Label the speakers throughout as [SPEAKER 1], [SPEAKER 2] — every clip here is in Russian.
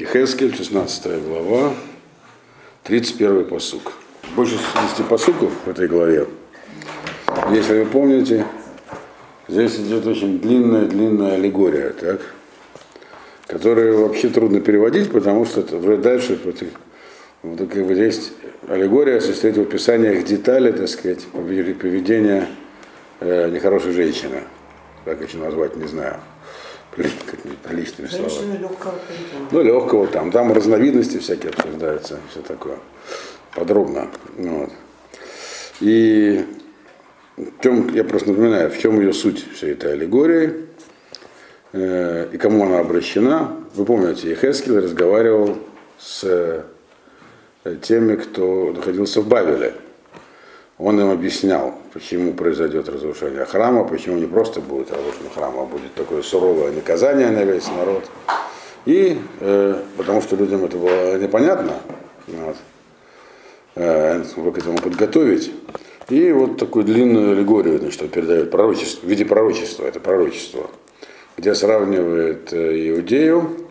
[SPEAKER 1] Ехескель, 16 глава, 31 посук. Больше 60 посуков в этой главе. Если вы помните, здесь идет очень длинная-длинная аллегория, так? которую вообще трудно переводить, потому что это дальше вот, как бы есть аллегория состоит в описаниях деталей, так сказать, поведения э, нехорошей женщины. Как еще назвать, не знаю приличными словами. легкого Ну, легкого там. Там разновидности всякие обсуждаются, все такое. Подробно. Вот. И в чем, я просто напоминаю, в чем ее суть всей этой аллегории э, и кому она обращена. Вы помните, Ехескель разговаривал с э, теми, кто находился в Бавеле он им объяснял, почему произойдет разрушение храма, почему не просто будет разрушение храма, а будет такое суровое наказание на весь народ. И э, потому что людям это было непонятно, вот, э, к этому подготовить. И вот такую длинную аллегорию значит, он передает пророчество, в виде пророчества, это пророчество, где сравнивает э, Иудею,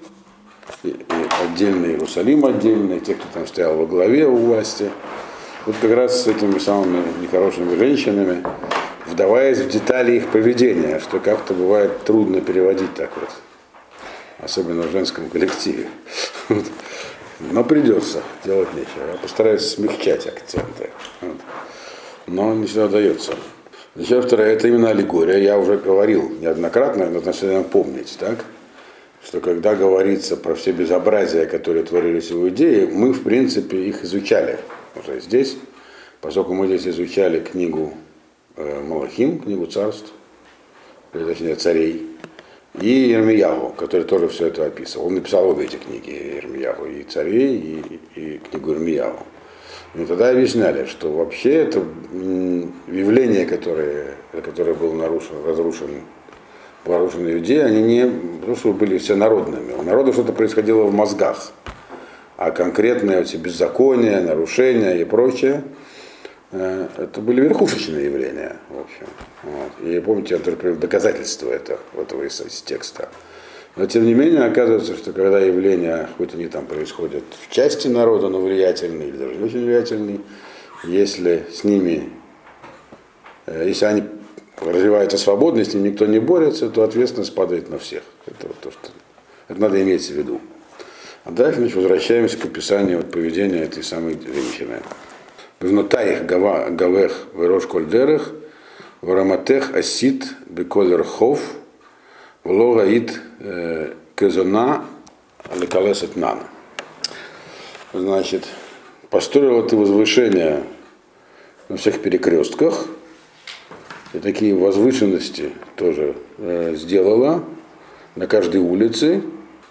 [SPEAKER 1] и, и отдельный Иерусалим отдельный, те, кто там стоял во главе у власти, вот как раз с этими самыми нехорошими женщинами, вдаваясь в детали их поведения, что как-то бывает трудно переводить так вот, особенно в женском коллективе. Но придется, делать нечего. Я постараюсь смягчать акценты. Но не всегда дается. Еще второе, это именно аллегория. Я уже говорил неоднократно, но надо помнить, так? что когда говорится про все безобразия, которые творились в Иудее, мы, в принципе, их изучали уже здесь, поскольку мы здесь изучали книгу э, Малахим, книгу царств, или точнее царей, и Ермиягу, который тоже все это описывал. Он написал обе эти книги, Ермиягу, и царей, и, и книгу Ермиягу. И тогда объясняли, что вообще это явление, которое, которое было нарушено, разрушено, вооружены иудеи, они не просто были все народными. У народа что-то происходило в мозгах а конкретные эти беззакония, нарушения и прочее, э, это были верхушечные явления, в общем. Вот. И помните, я тоже привел доказательства это, этого из, из текста. Но тем не менее, оказывается, что когда явления, хоть они там происходят в части народа, но влиятельные или даже не очень влиятельные, если с ними, э, если они развиваются свободно, ними никто не борется, то ответственность падает на всех. Это вот то, что это надо иметь в виду. А дальше значит, возвращаемся к описанию вот, поведения этой самой женщины. Внутаих гавех верош кольдерех, вараматех асит беколер хов, влогаит э, кезона лекалесет нан. Значит, построила ты возвышение на всех перекрестках, и такие возвышенности тоже э, сделала на каждой улице,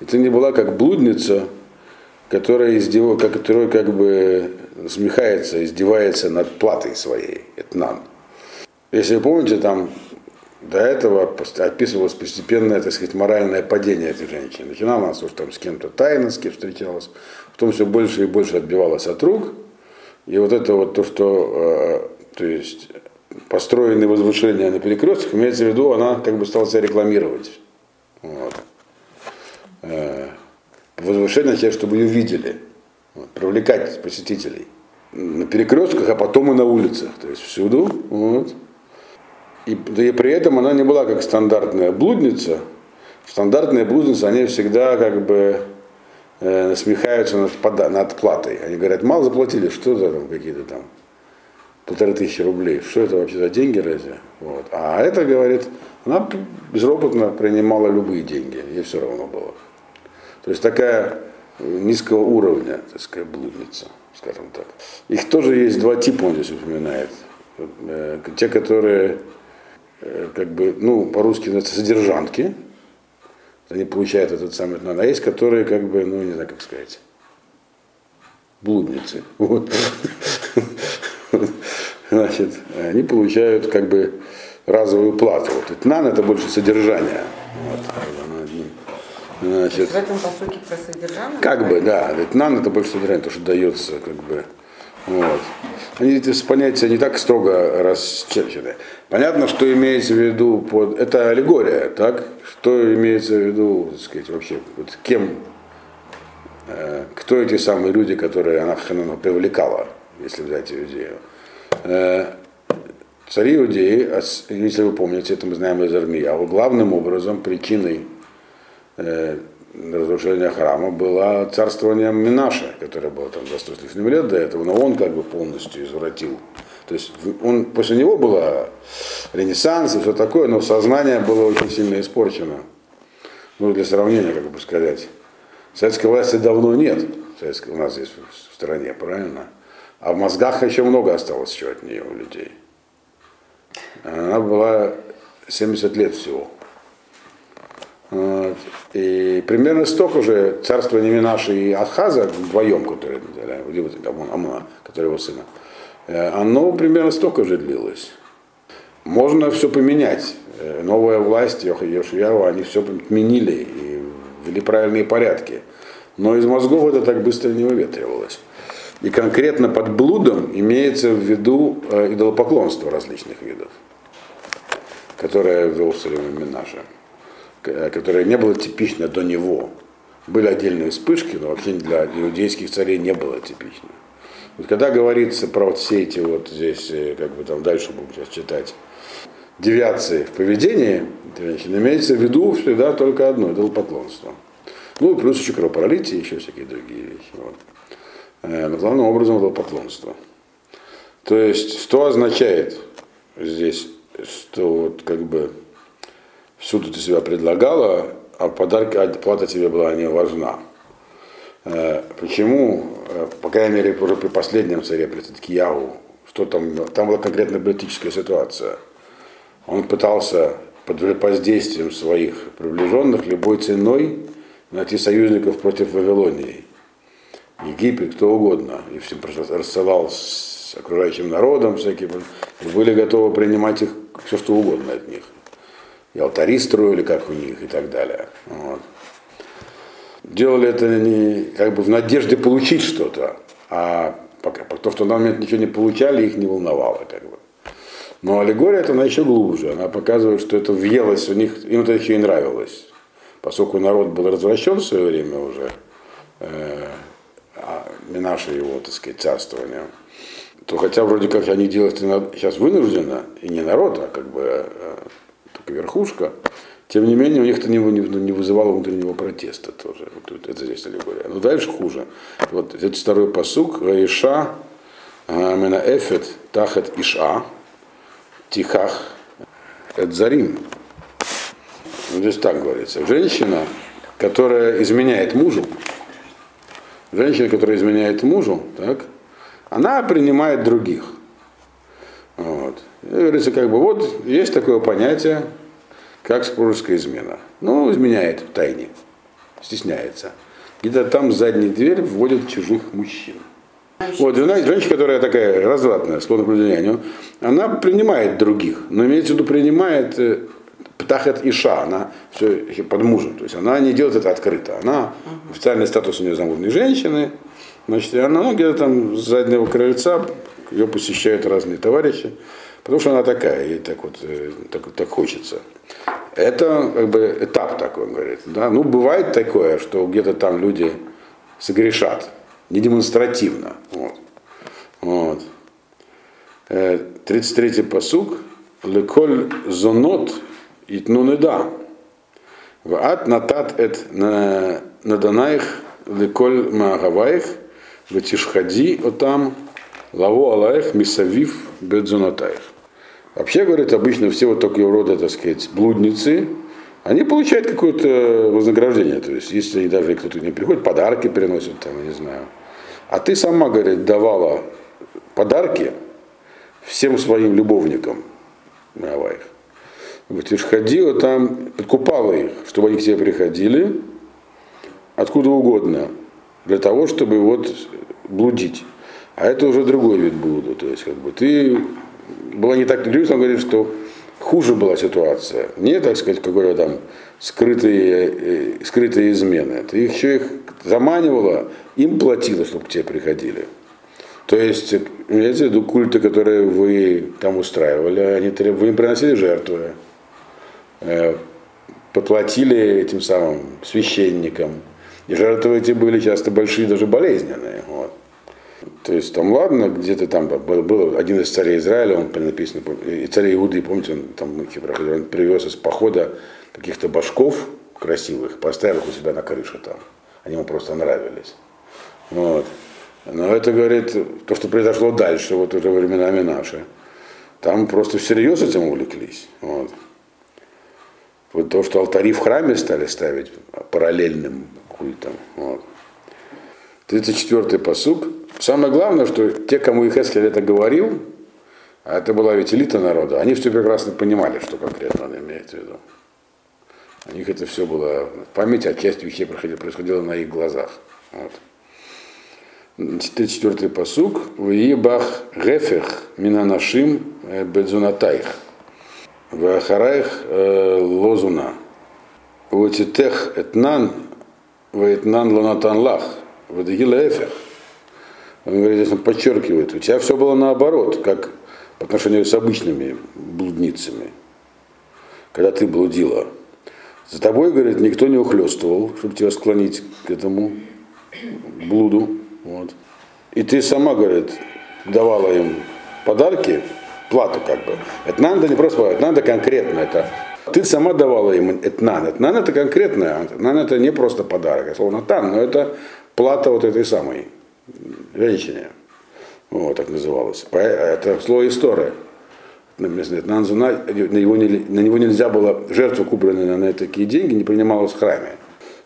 [SPEAKER 1] и ты не была как блудница, которая, издев... которая как бы смехается, издевается над платой своей, этнан. Если вы помните, там до этого описывалось постепенное, так сказать, моральное падение этой женщины. Начинала она, что там с кем-то тайно, с кем встречалась, потом все больше и больше отбивалась от рук. И вот это вот то, что, э, то есть, построенные возвышения на перекрестках, имеется в виду, она как бы стала себя рекламировать. Вот э, возвышение означает, чтобы ее видели, вот, привлекать посетителей на перекрестках, а потом и на улицах, то есть всюду. Вот. И, да и при этом она не была как стандартная блудница. Стандартные блудницы, они всегда как бы э, насмехаются над, над платой. Они говорят, мало заплатили, что за там какие-то там полторы тысячи рублей. Что это вообще за деньги разве? Вот. А это, говорит, она безропотно принимала любые деньги, ей все равно было. То есть такая низкого уровня, так сказать, блудница, скажем так. Их тоже есть два типа, он здесь упоминает. Э, те, которые, э, как бы, ну, по-русски называются содержанки, они получают этот самый а есть, которые, как бы, ну, не знаю, как сказать, блудницы. Вот. Значит, они получают, как бы, разовую плату. Вот этнан это больше содержание. Вот.
[SPEAKER 2] Значит, в этом посоке про содержание?
[SPEAKER 1] Как бы, да. Этнан это больше содержание, то, что дается, как бы. Вот. Они эти понятия не так строго расчерчены. Понятно, что имеется в виду под. Это аллегория, так? Что имеется в виду, так сказать, вообще, вот кем кто эти самые люди, которые она Ханана привлекала, если взять Иудею. Э, цари Иудеи, если вы помните, это мы знаем из Армияу, главным образом причиной э, разрушения храма было царствование Минаша, которое было там за 100 с лишним лет до этого, но он как бы полностью извратил. То есть он, после него было ренессанс и все такое, но сознание было очень сильно испорчено. Ну, для сравнения, как бы сказать. Советской власти давно нет, у нас здесь в стране, правильно? А в мозгах еще много осталось еще от нее у людей. Она была 70 лет всего. И примерно столько же царство Неминаши и Ахаза вдвоем, которые, Амуна, который его сына, э, оно примерно столько же длилось. Можно все поменять. Э, новая власть Йошияу, они все отменили и ввели правильные порядки. Но из мозгов это так быстро не выветривалось. И конкретно под блудом имеется в виду э, идолопоклонство различных видов, которое вел Соломон Минаша. Э, которое не было типично до него. Были отдельные вспышки, но вообще для иудейских царей не было типично. Вот когда говорится про вот все эти вот здесь, э, как бы там дальше будем сейчас читать, девиации в поведении женщин, имеется в виду всегда только одно, это поклонство. Ну плюс еще кровопролитие, еще всякие другие вещи. Вот. Э, но главным образом это поклонство. То есть, что означает здесь, что вот как бы всюду ты себя предлагала, а подарки, а плата тебе была не важна. Э, почему, э, по крайней мере, уже при последнем царе, при Таткиягу, что там, там была конкретно политическая ситуация. Он пытался под воздействием своих приближенных любой ценой найти союзников против Вавилонии. Египет, кто угодно. И всем рассылал с окружающим народом всякие, и были готовы принимать их все, что угодно от них и алтари строили, как у них, и так далее. Вот. Делали это не как бы в надежде получить что-то, а то, что на момент ничего не получали, их не волновало. Как бы. Но аллегория это она еще глубже. Она показывает, что это въелось у них, им это еще и нравилось. Поскольку народ был развращен в свое время уже, э, а Минаше его, так сказать, царствование, то хотя вроде как они делают сейчас вынужденно, и не народ, а как бы э, верхушка, тем не менее у них это не, не, вызывало внутреннего протеста тоже. Вот это здесь аллегория. Но дальше хуже. Вот этот второй посук. Раиша Мена Эфет Тахет Иша Тихах Эдзарим. Здесь так говорится. Женщина, которая изменяет мужу, женщина, которая изменяет мужу, так, она принимает других. Вот. И говорится, как бы вот есть такое понятие, как супружеская измена. Ну, изменяет в тайне, стесняется. Где-то там задняя дверь вводит чужих мужчин. Вот, жена, женщина, которая такая развратная, склонна к влиянию, она принимает других, но имеется в виду принимает э, птахет иша, она все под мужем, то есть она не делает это открыто, она официальный статус у нее замужней женщины, значит, она ну, где-то там с заднего крыльца ее посещают разные товарищи, потому что она такая, ей так вот э, так, так хочется. Это как бы этап такой, говорит. Да? Ну, бывает такое, что где-то там люди согрешат, не демонстративно. Вот. Вот. 33-й э, посук. Леколь зонот итнунеда. Ваат натат эт наданаих леколь маагаваих ватишхади отам лаву алаих мисавив бедзонатаих. Вообще, говорят, обычно все вот такого рода, так сказать, блудницы, они получают какое-то вознаграждение. То есть, если даже кто-то не приходит, подарки приносят, там, не знаю. А ты сама, говорит, давала подарки всем своим любовникам. Их. Вот, ты же ходила там, подкупала их, чтобы они к тебе приходили, откуда угодно, для того, чтобы вот блудить. А это уже другой вид блуда. То есть, как бы ты было не так грустно, он говорит, что хуже была ситуация. Не, так сказать, какой-то там скрытые, э, скрытые измены. Ты их еще их заманивала, им платила, чтобы к тебе приходили. То есть, имеется в виду культы, которые вы там устраивали, они, вы им приносили жертвы, э, поплатили этим самым священникам, И жертвы эти были часто большие, даже болезненные. То есть там ладно, где-то там был, был один из царей Израиля, он написано, и царей Иуды, помните, он там он привез из похода каких-то башков красивых, поставил их у себя на крыше там. Они ему просто нравились. Вот. Но это, говорит, то, что произошло дальше, вот уже временами наши. Там просто всерьез этим увлеклись. Вот. Вот то, что алтари в храме стали ставить параллельным культом. Вот. 34-й посуг. Самое главное, что те, кому Ихескель это говорил, а это была ведь элита народа, они все прекрасно понимали, что конкретно он имеет в виду. У них это все было в а часть вещей происходило, происходило на их глазах. Вот. 34-й посуг. Виебах гефех минанашим э, бедзунатайх. Вахараих э, лозуна. Ватитех этнан ваэтнан лонатан лах. Вадагила эфех. Он говорит, здесь он подчеркивает, у тебя все было наоборот, как по отношению с обычными блудницами, когда ты блудила. За тобой, говорит, никто не ухлестывал, чтобы тебя склонить к этому блуду. Вот. И ты сама, говорит, давала им подарки, плату как бы. Это надо не просто это надо конкретно. Это ты сама давала им этнан. Этнан это конкретное. Этнан это не просто подарок, а слово натан, но это плата вот этой самой женщине. Вот, так называлось. Это слово история. На на него нельзя было, жертва, купленная на такие деньги, не принималась в храме.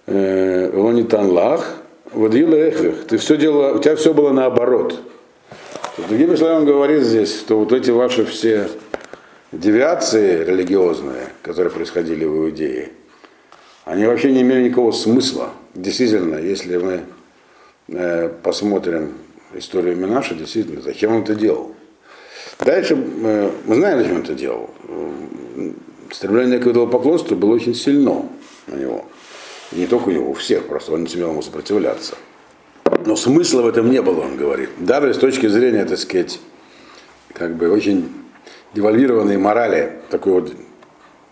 [SPEAKER 1] Э, Лонитан лах, Водила эхвих, ты все делала, у тебя все было наоборот. Другими словами, он говорит здесь, что вот эти ваши все девиации религиозные, которые происходили в Иудее, они вообще не имели никакого смысла. Действительно, если мы э, посмотрим историю Минаша, действительно, зачем он это делал? Дальше э, мы знаем, зачем он это делал. Стремление к идолопоклонству было очень сильно у него. И не только у него, у всех, просто он не сумел ему сопротивляться. Но смысла в этом не было, он говорит. Даже с точки зрения, так сказать, как бы очень девальвированной морали такой вот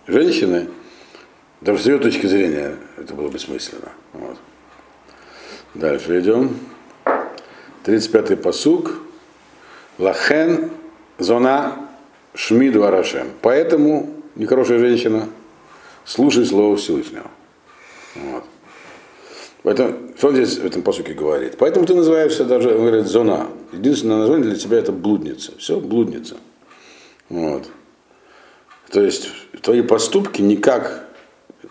[SPEAKER 1] женщины, даже с ее точки зрения это было бессмысленно. Вот. Дальше идем. 35-й посук. Лахен зона шмид варашем. Поэтому, нехорошая женщина, слушай слово Всевышнего. Вот. Поэтому, что он здесь в этом посуке говорит? Поэтому ты называешься даже, он говорит, зона. Единственное название для тебя это блудница. Все, блудница. Вот. То есть твои поступки никак,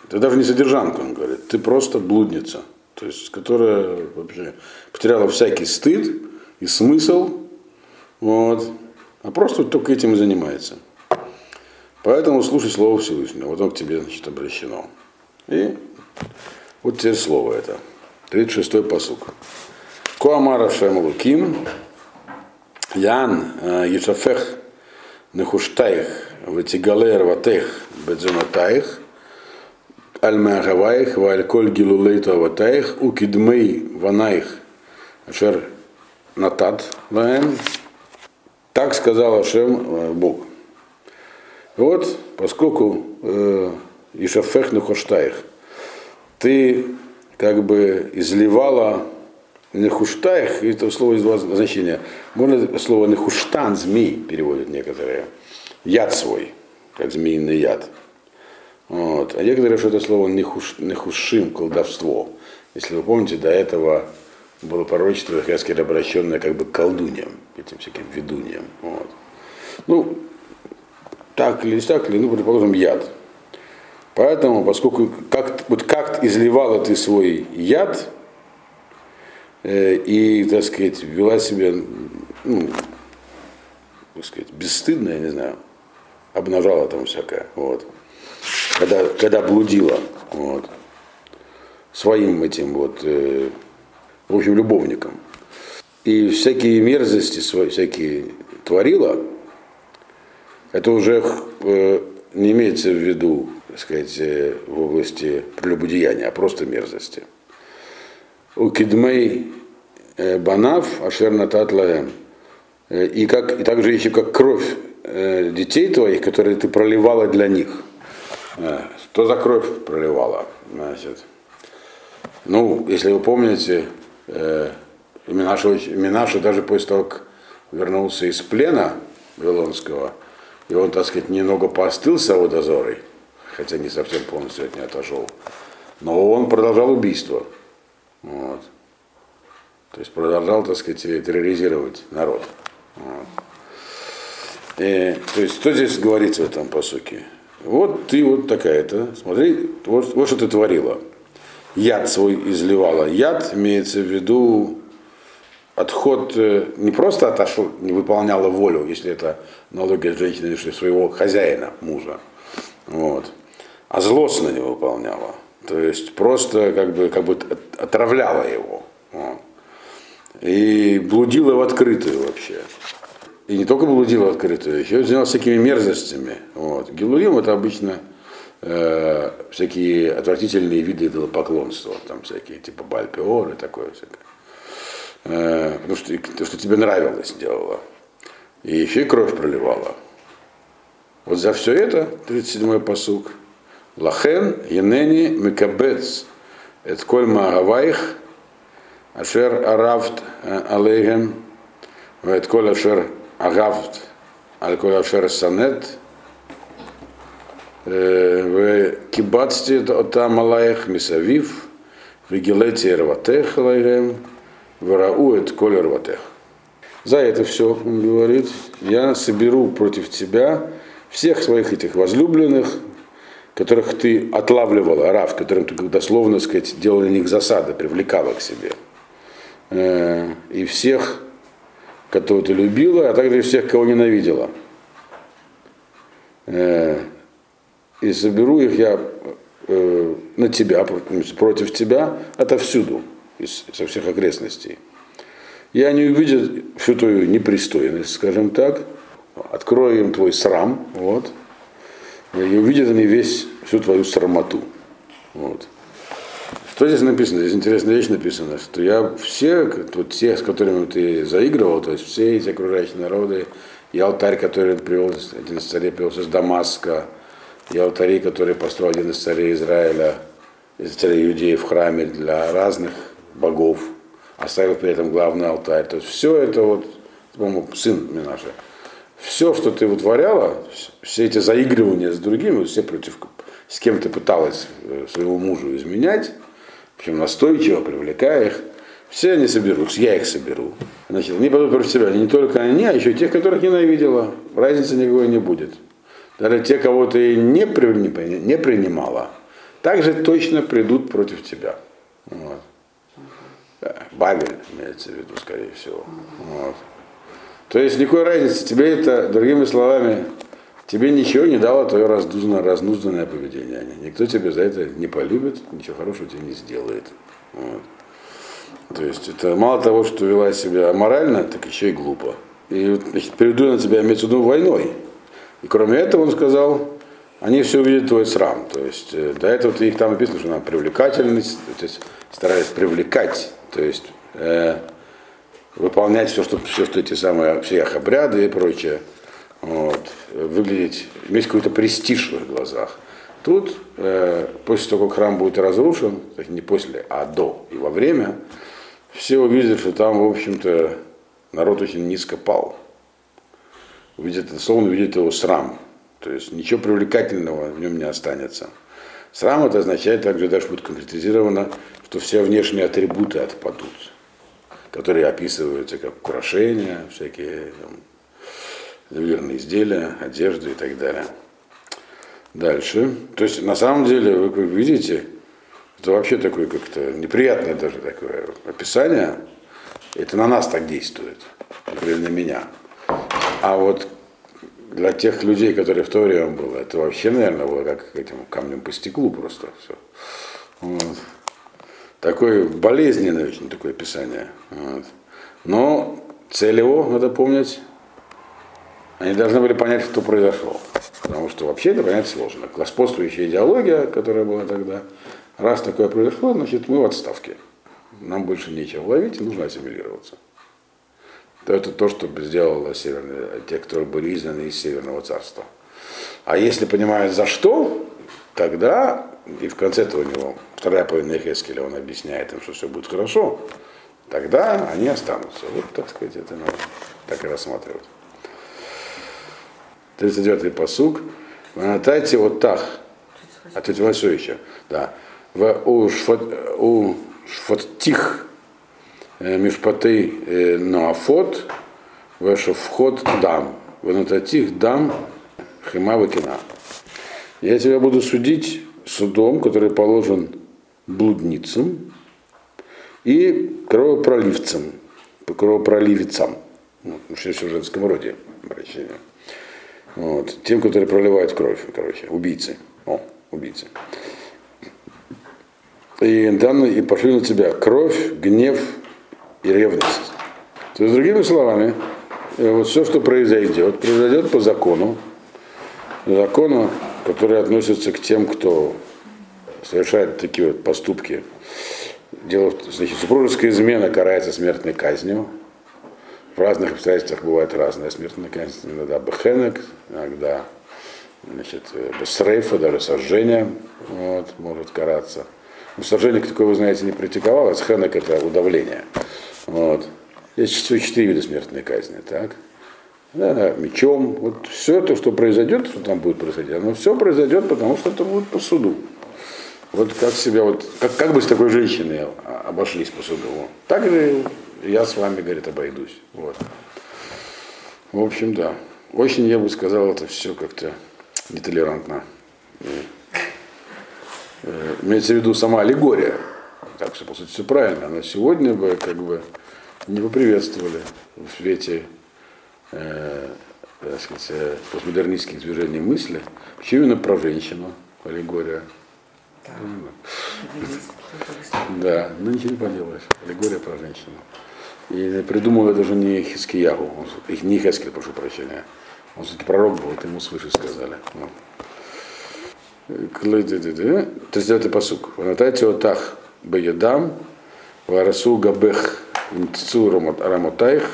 [SPEAKER 1] ты даже не содержанка, он говорит, ты просто блудница. То есть, которая вообще потеряла всякий стыд и смысл, вот, а просто только этим и занимается. Поэтому слушай слово Всевышнего, вот он к тебе, значит, обращено. И вот теперь слово это. 36-й посук. Коамара Шем Луким, Ян э, Ешафех Нехуштаих, Ватигале Рватех, Бедзонатаих, Аль-Махаваих, Валь-Коль Гилулейту Аватаих, Укидмей Ванаих, Ашер Натат Лаем. Так сказал Ашем э, Бог. Вот, поскольку э, Ишафех Нехуштаих, ты как бы изливала нехуштаях, это слово из два значения. Можно слово нехуштан, змей, переводят некоторые. Яд свой, как змеиный яд. Вот. А некоторые, что это слово нехуш, нехушим, колдовство. Если вы помните, до этого было пророчество Хескель обращенное как бы к колдуньям, этим всяким ведуньям. Вот. Ну, так или не так, или, ну, предположим, яд. Поэтому, поскольку как, вот как изливала ты свой яд э, и, так сказать, вела себя, ну, так сказать, бесстыдно, я не знаю, обнажала там всякое, вот, когда, когда блудила, вот, своим этим вот, э, в общем, любовником. И всякие мерзости свои, всякие творила, это уже э, не имеется в виду так сказать, э, в области прелюбодеяния, а просто мерзости. У кидмей э, банав ашер натат лаем. Э, и, как, и также еще как кровь детей твоих, которые ты проливала для них. Что за кровь проливала? Значит, Ну, если вы помните, э, Минашу, Минашу даже после того, как вернулся из плена Вавилонского, и он, так сказать, немного поостыл с его дозорой, хотя не совсем полностью от нее отошел, но он продолжал убийство. Вот. То есть продолжал, так сказать, терроризировать народ. Вот. И, то есть, что здесь говорится в этом посуке? Вот ты вот такая-то, смотри, вот, вот что ты творила. Яд свой изливала. Яд имеется в виду отход, э, не просто отошел, не выполняла волю, если это налоги женщины, что своего хозяина, мужа, вот, а злостно не выполняла. То есть просто как бы, как бы отравляла его. Вот. И блудила в открытую вообще. И не только блудила в открытую, еще занималась всякими мерзостями. Вот. Гилурим это обычно э, всякие отвратительные виды идолопоклонства, там всякие типа бальпиор и такое всякое. Э, потому что то, что тебе нравилось, делала. И еще и кровь проливала. Вот за все это, 37-й посук, Лахен, Енени, Микабец, Эт Коль Магавайх, Ашер Аравт Алейгем, Эт Коль Ашер Агавт, Аль Коль Ашер Санет, Кибацти Отам Алаих Мисавив, Вигилети Рватех Алейгем, Вараует Коль Рватех. За это все, он говорит, я соберу против тебя всех своих этих возлюбленных, которых ты отлавливала, рав, которым ты дословно сказать, делала на них засады, привлекала к себе. И всех, кого ты любила, а также всех, кого ненавидела. Э, и соберу их я э, на тебя, против тебя, отовсюду, из, со всех окрестностей. Я не увидел всю твою непристойность, скажем так, открою им твой срам, вот, и увидят они весь, всю твою срамоту. Вот. Что здесь написано? Здесь интересная вещь написана, что я все, вот те, с которыми ты заигрывал, то есть все эти окружающие народы, и алтарь, который привел, один из царей привелся из Дамаска, и алтари, которые построил один из царей Израиля, из царей иудеев в храме для разных богов, оставил при этом главный алтарь. То есть все это вот, по-моему, сын Минаша, все, что ты вытворяла, все эти заигрывания с другими, все против, с кем ты пыталась э, своего мужа изменять, причем настойчиво, привлекая их, все они соберутся, я их соберу. Значит, они пойдут против себя, не только они, а еще тех, которых ненавидела. Разницы никакой не будет. Даже те, кого ты не, не принимала, также точно придут против тебя. Вот. Бабель имеется в виду, скорее всего. Вот. То есть никакой разницы, тебе это, другими словами, тебе ничего не дало твое раздузанное, разнузданное поведение. Никто тебя за это не полюбит, ничего хорошего тебе не сделает. Вот. То есть это мало того, что вела себя морально, так еще и глупо. И значит, перейду на тебя, имеется в виду, войной. И кроме этого он сказал, они все увидят твой срам. То есть э, до этого ты их там написано, что она привлекательность, то есть старались привлекать, то есть э, выполнять все, что, все, что эти самые, все их обряды и прочее, вот, выглядеть, иметь какой-то престиж в их глазах. Тут, э, после того, как храм будет разрушен, не после, а до и во время, все увидят, что там, в общем-то, народ очень низко пал. Увидят, словно увидят его срам. То есть ничего привлекательного в нем не останется. Срам это означает также, даже будет конкретизировано, что все внешние атрибуты отпадут которые описываются как украшения, всякие там, ювелирные изделия, одежды и так далее. Дальше. То есть на самом деле, вы видите, это вообще такое как-то неприятное даже такое описание. Это на нас так действует, или на меня. А вот для тех людей, которые в то время было, это вообще, наверное, было как этим камнем по стеклу просто все. Вот. Такое болезненное очень такое описание. Вот. Но цель его, надо помнить, они должны были понять, что произошло. Потому что вообще это понять сложно. Господствующая идеология, которая была тогда, раз такое произошло, значит мы в отставке. Нам больше нечего ловить, нужно ассимилироваться. То это то, что сделало северные, те, кто были изгнаны из Северного царства. А если понимают за что, тогда, и в конце этого у него, вторая половина Хескеля, он объясняет им, что все будет хорошо, тогда они останутся. Вот, так сказать, это надо так и рассматривать. 39-й посуг. Нанатайте вот так. А 38 еще. Да. В, у, шфат, у шфаттих э, мишпаты э, нафот, в вход дам. В нататих дам хима вакина. Я тебя буду судить судом, который положен блудницам и кровопроливцам, кровопроливицам. Вот, все в женском роде обращение. Вот. Тем, которые проливают кровь, короче, убийцы. О, убийцы. И данные и пошли на тебя кровь, гнев и ревность. То есть, другими словами, э, вот все, что произойдет, произойдет по закону, закону, который относится к тем, кто совершает такие вот поступки. Дело, значит, супружеская измена карается смертной казнью, в разных обстоятельствах бывает разная смертная казнь. Иногда бехенек, иногда значит, срейфа, даже сожжение вот, может караться. Но сожжение, такое, вы знаете, не практиковалось. Хенек это удавление. Вот. Есть всего четыре вида смертной казни. Так? Да, мечом. Вот все это, что произойдет, что там будет происходить, оно все произойдет, потому что это будет по суду. Вот как себя, вот, как, как бы с такой женщиной обошлись по суду. Так же я с вами, говорит, обойдусь. Вот. В общем, да. Очень, я бы сказал, это все как-то нетолерантно. Э, имеется в виду сама аллегория. Так что, по сути, все правильно. Но сегодня бы как бы не поприветствовали в свете э, так сказать, э, постмодернистских движений мысли. Почему именно про женщину аллегория? Да, да ну ничего не поделаешь. Аллегория про женщину. И придумал это же не Хискиягу, не Хескель, прошу прощения. Он все-таки пророк был, это ему свыше сказали. То есть это посук. Ванатайте отах беядам, варасу габех нцу рамотаих,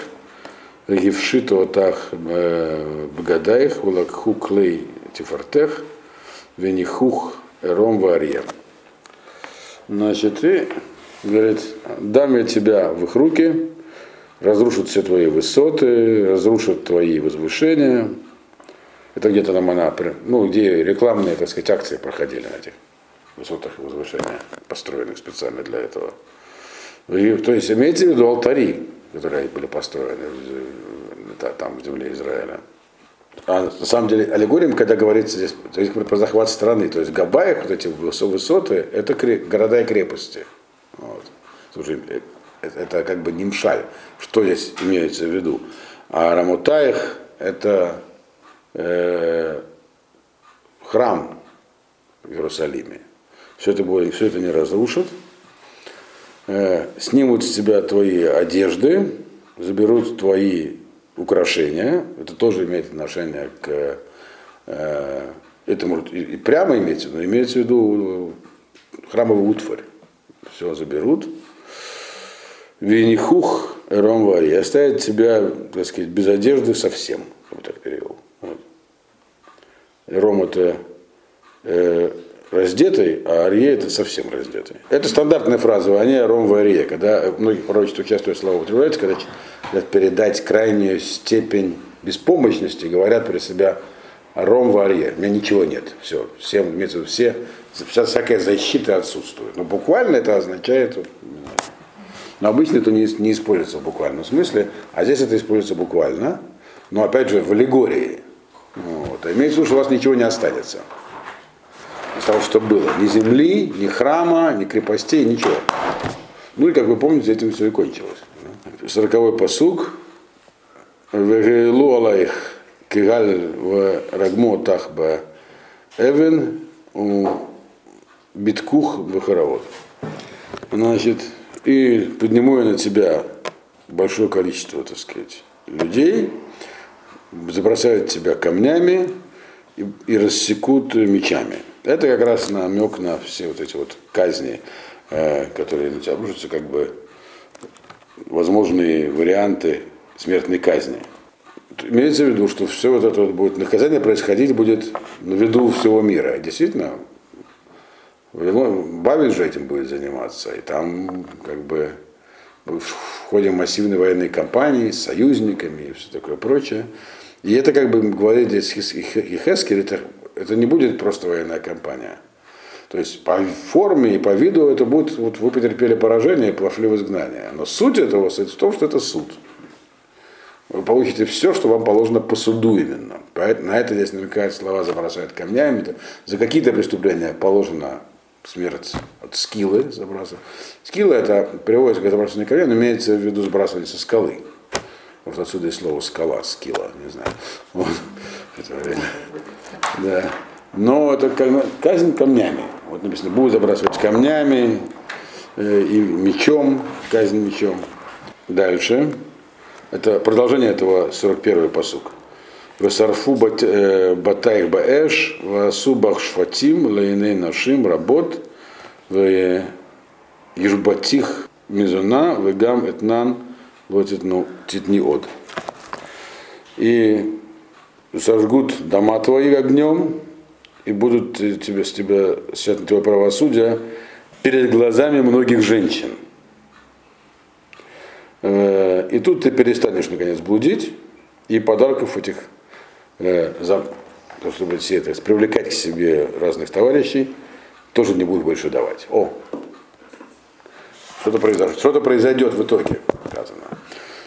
[SPEAKER 1] гившито отах бгадаих, улакху клей тифартех, венихух ром варья. Значит, и говорит, дам я тебя в их руки, разрушат все твои высоты, разрушат твои возвышения. Это где-то нам она, ну, где рекламные, так сказать, акции проходили на этих высотах и возвышениях, построенных специально для этого. И, то есть имеется в виду алтари, которые были построены там, в земле Израиля. А на самом деле аллегориям, когда говорится здесь про захват страны, то есть Габаев, вот эти высоты, это города и крепости. Вот. Слушай, это как бы нимшаль. Что здесь имеется в виду? А Рамутаих это э, храм в Иерусалиме. Все это, будет, все это не разрушат. Э, снимут с тебя твои одежды, заберут твои украшения. Это тоже имеет отношение к э, это может и, и прямо иметь, но имеется в виду храмовый утварь. Все заберут, Винихух Ромвари оставит тебя, так сказать, без одежды совсем. Вот так перевел. Вот. Ром это э, раздетый, а Арье это совсем раздетый. Это стандартная фраза они Ром Варье, когда в многих пророчествах часто это слово употребляется, когда хотят передать крайнюю степень беспомощности, говорят при себя Ром Варье. У меня ничего нет. Все, всем, все, вся всякая защита отсутствует. Но буквально это означает но обычно это не, не используется в буквальном смысле, а здесь это используется буквально, но опять же в аллегории. Вот. А имеется в виду, что у вас ничего не останется. Из того, что было. Ни земли, ни храма, ни крепостей, ничего. Ну и, как вы помните, этим все и кончилось. Сороковой посуг. Вегелу кигаль в рагмо тахба эвен у биткух бахаровод. Значит, и подниму я на тебя большое количество, так сказать, людей, забросают тебя камнями и, и рассекут мечами. Это как раз намек на все вот эти вот казни, э, которые на тебя обрушатся, как бы возможные варианты смертной казни. Имеется в виду, что все вот это вот будет наказание происходить будет на виду всего мира. Действительно, Бавель же этим будет заниматься, и там как бы в ходе массивной военной кампании с союзниками и все такое прочее. И это, как бы говорит здесь Хескель, это, это не будет просто военная кампания. То есть по форме и по виду это будет, вот вы потерпели поражение и пошли в изгнание. Но суть этого в том, что это суд. Вы получите все, что вам положено по суду именно. На это здесь намекают слова забросают камнями. За какие-то преступления положено смерть от скиллы забрасывать. Скилла это переводится как забрасывание но имеется в виду сбрасывание со скалы. Вот отсюда и слово скала, скилла, не знаю. Вот. Это время. Да. Но это казнь камнями. Вот написано, будет забрасывать камнями э, и мечом, казнь мечом. Дальше. Это продолжение этого 41-й посук. Весарфу э, батаих баэш, васубах шфатим, лейней нашим, работ, в ежбатих мизуна, вегам этнан, вот титни от. И сожгут дома твои огнем, и будут тебе, с тебя свято твое правосудие перед глазами многих женщин. Э, и тут ты перестанешь наконец блудить, и подарков этих э, за, чтобы все это, привлекать к себе разных товарищей, тоже не будут больше давать. О, что-то произойдет, что-то произойдет в итоге, сказано.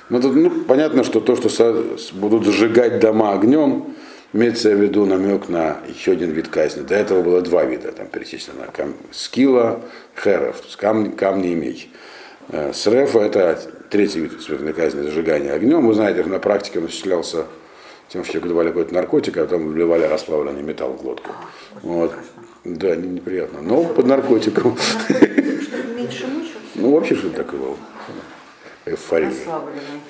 [SPEAKER 1] Но тут ну, понятно, что то, что будут сжигать дома огнем, имеется в виду намек на еще один вид казни. До этого было два вида, там перечислено. Кам, скилла, херов, камни, камни и меч. Э, Срефа это третий вид смертной казни, зажигания огнем. Вы знаете, на практике он осуществлялся тем, что давали какой-то наркотик, а потом вливали расплавленный металл в глотку. Вот. Да, неприятно. Но под наркотиком. Ну, вообще, что такое было? Эйфория.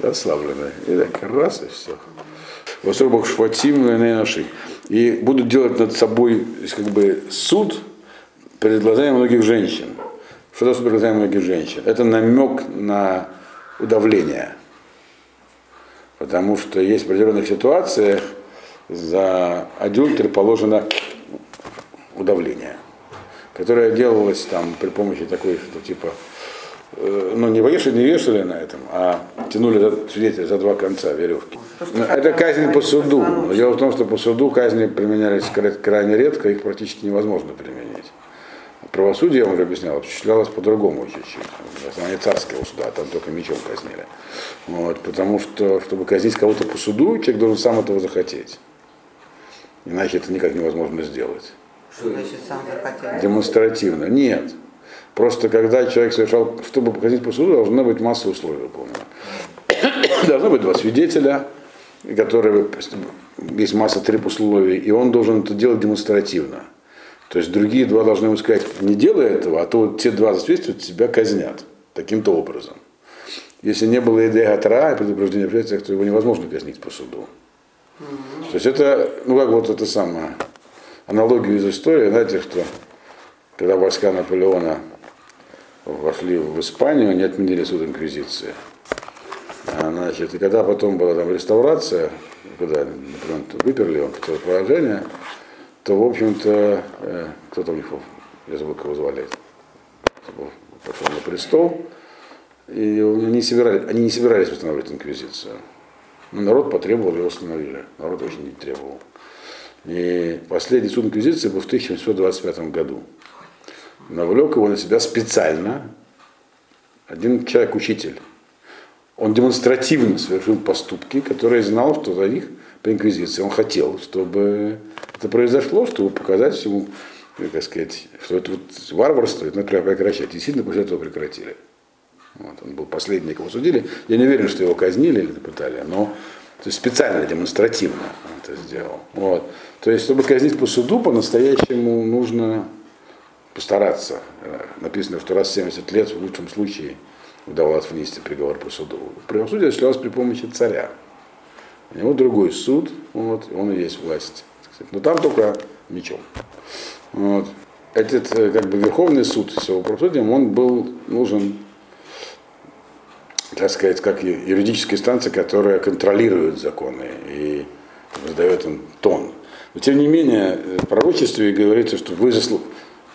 [SPEAKER 1] Расслабленная. И так раз, и все. В особых шватим наши. И будут делать над собой как бы суд перед глазами многих женщин. Что суд перед глазами многих женщин? Это намек на удавление. Потому что есть в определенных ситуациях за адюльтер положено удавление, которое делалось там при помощи такой, что типа, э, ну не вешали, не вешали на этом, а тянули за, свидетеля за два конца веревки. Но это казнь по суду. Но дело в том, что по суду казни применялись крайне редко, их практически невозможно применить. Правосудие, я уже объяснял, осуществлялось по-другому чуть-чуть. В основании царского суда, а там только мечом казнили. Вот, потому что, чтобы казнить кого-то по суду, человек должен сам этого захотеть. Иначе это никак невозможно сделать.
[SPEAKER 2] Что значит сам захотел?
[SPEAKER 1] Демонстративно. Нет. Просто когда человек совершал, чтобы показать по суду, должна быть масса условий выполнена. Должно быть два свидетеля, которые есть масса треб условий, и он должен это делать демонстративно. То есть другие два должны ему сказать, не делай этого, а то те два засвидетельствуют, тебя казнят таким-то образом. Если не было идеи Атра и предупреждения обстоятельств, то его невозможно казнить по суду. Mm-hmm. То есть это, ну как вот это самое, аналогию из истории, знаете, что когда войска Наполеона вошли в Испанию, они отменили суд инквизиции. А, значит, и когда потом была там реставрация, когда Наполеон выперли, он потерял положение, то, в общем-то, э, кто там, я забыл, кого звали, пошел на престол, и они, не собирались, они не собирались восстанавливать инквизицию. Но народ потребовал, его установили. Народ очень не требовал. И последний суд инквизиции был в 1725 году. Навлек его на себя специально один человек-учитель. Он демонстративно совершил поступки, которые знал, что за них по инквизиции. Он хотел, чтобы это произошло, чтобы показать всему, как сказать, что это вот варварство, это надо прекращать. И действительно после этого прекратили. Вот, он был последний, кого судили. Я не уверен, что его казнили или пытали, но то есть специально, демонстративно это сделал. Вот. То есть, чтобы казнить по суду, по-настоящему нужно постараться. Э, написано, что раз в 70 лет в лучшем случае удавалось внести приговор по суду. Правосудие осуществлялось при помощи царя. У него другой суд, вот, он и есть власть. Но там только мечом. Вот. Этот э, как бы верховный суд с его правосудием, он был нужен так сказать, как юридическая инстанция, которая контролирует законы и задает им тон. Но тем не менее, в пророчестве говорится, что вы заслу...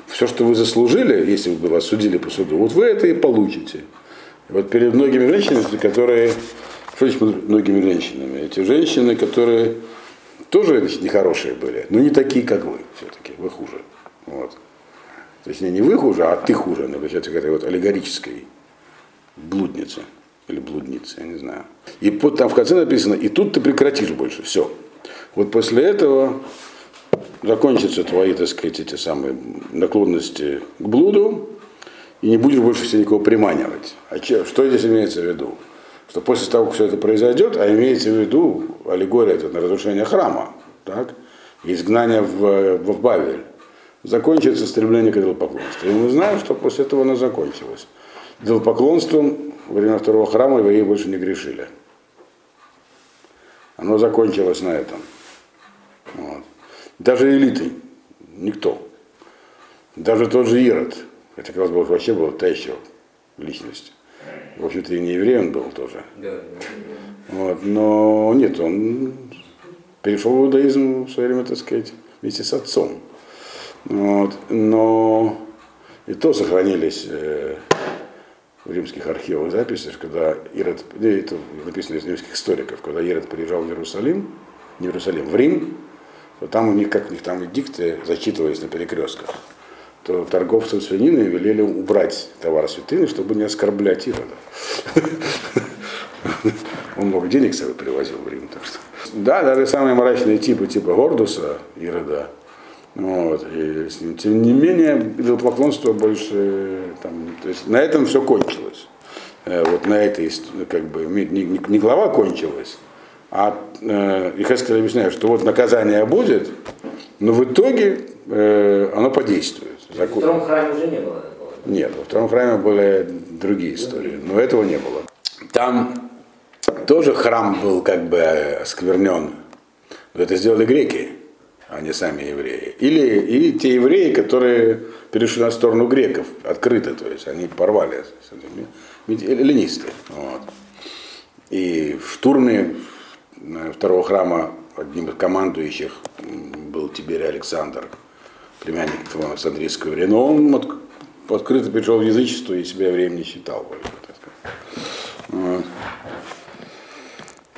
[SPEAKER 1] все, что вы заслужили, если бы вас судили по суду, вот вы это и получите. И вот перед многими женщинами, которые, что значит многими женщинами, эти женщины, которые тоже значит, нехорошие были, но не такие, как вы все-таки, вы хуже. Вот. То есть не вы хуже, а ты хуже, например, к этой вот аллегорической блуднице или блуднице, я не знаю. И вот там в конце написано, и тут ты прекратишь больше, все. Вот после этого закончатся твои, так сказать, эти самые наклонности к блуду, и не будешь больше себе никого приманивать. А че, что здесь имеется в виду? Что после того, как все это произойдет, а имеется в виду аллегория это на разрушение храма, так, изгнание в, в Бавель, закончится стремление к идолопоклонству. И мы знаем, что после этого оно закончилось. Идолопоклонством во время второго храма евреи больше не грешили. Оно закончилось на этом. Вот. Даже элиты, никто. Даже тот же Ирод, хотя как раз вообще был та еще личность. В общем-то, и не еврей он был тоже. Вот, но нет, он перешел в иудаизм в свое время, так сказать, вместе с отцом. Вот, но и то сохранились э, в римских архивах записи, когда Ирод, это написано из римских историков, когда Ирод приезжал в Иерусалим, не в Иерусалим, в Рим, то там у них, как у них там дикты зачитывались на перекрестках, то торговцам свининой велели убрать товар святыни, чтобы не оскорблять Ирода. Он много денег с собой привозил в Рим. Так что. Да, даже самые мрачные типы, типа Гордуса, Ирода, вот, и, тем не менее, идолопоклонство больше, там, то есть на этом все кончилось. Э, вот на этой, как бы, не, не, не глава кончилась, а э, Ихаскель объясняет, что вот наказание будет, но в итоге э, оно подействует.
[SPEAKER 3] Закон. В втором храме уже не было такого?
[SPEAKER 1] Нет, во втором храме были другие истории, но этого не было. Там тоже храм был как бы осквернен. Это сделали греки, а не сами евреи. Или и те евреи, которые перешли на сторону греков, открыто, то есть они порвали эллинисты. Вот. И в штурме второго храма одним из командующих был Тиберий Александр, племянник Александрийского. Но он от, открыто перешел в язычество и себя времени считал. Вот.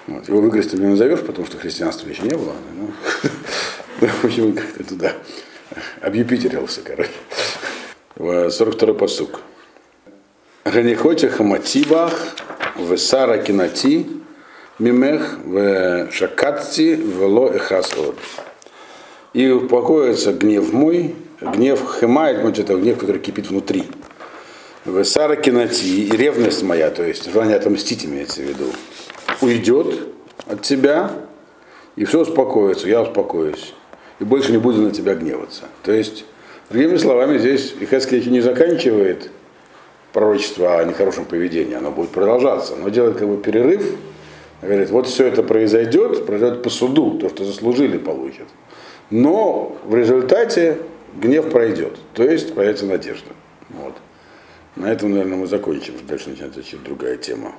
[SPEAKER 1] Вот. Его выгрести не назовешь, потому что христианства еще не было. Но, в общем, как-то туда объюпитерился, короче. 42-й посук. Ганихоте хаматибах, весара кинати, мимех в шакатти вело эхасод. И успокоится гнев мой, гнев хемает, вот это гнев, который кипит внутри. Сара кинати, и ревность моя, то есть желание отомстить имеется в виду, уйдет от тебя, и все успокоится, я успокоюсь, и больше не буду на тебя гневаться. То есть, другими словами, здесь Ихескель не заканчивает пророчество о нехорошем поведении, оно будет продолжаться, но делает как бы перерыв, Говорит, вот все это произойдет, произойдет по суду, то, что заслужили, получат. Но в результате гнев пройдет, то есть появится надежда. Вот. На этом, наверное, мы закончим. Дальше начнется другая тема.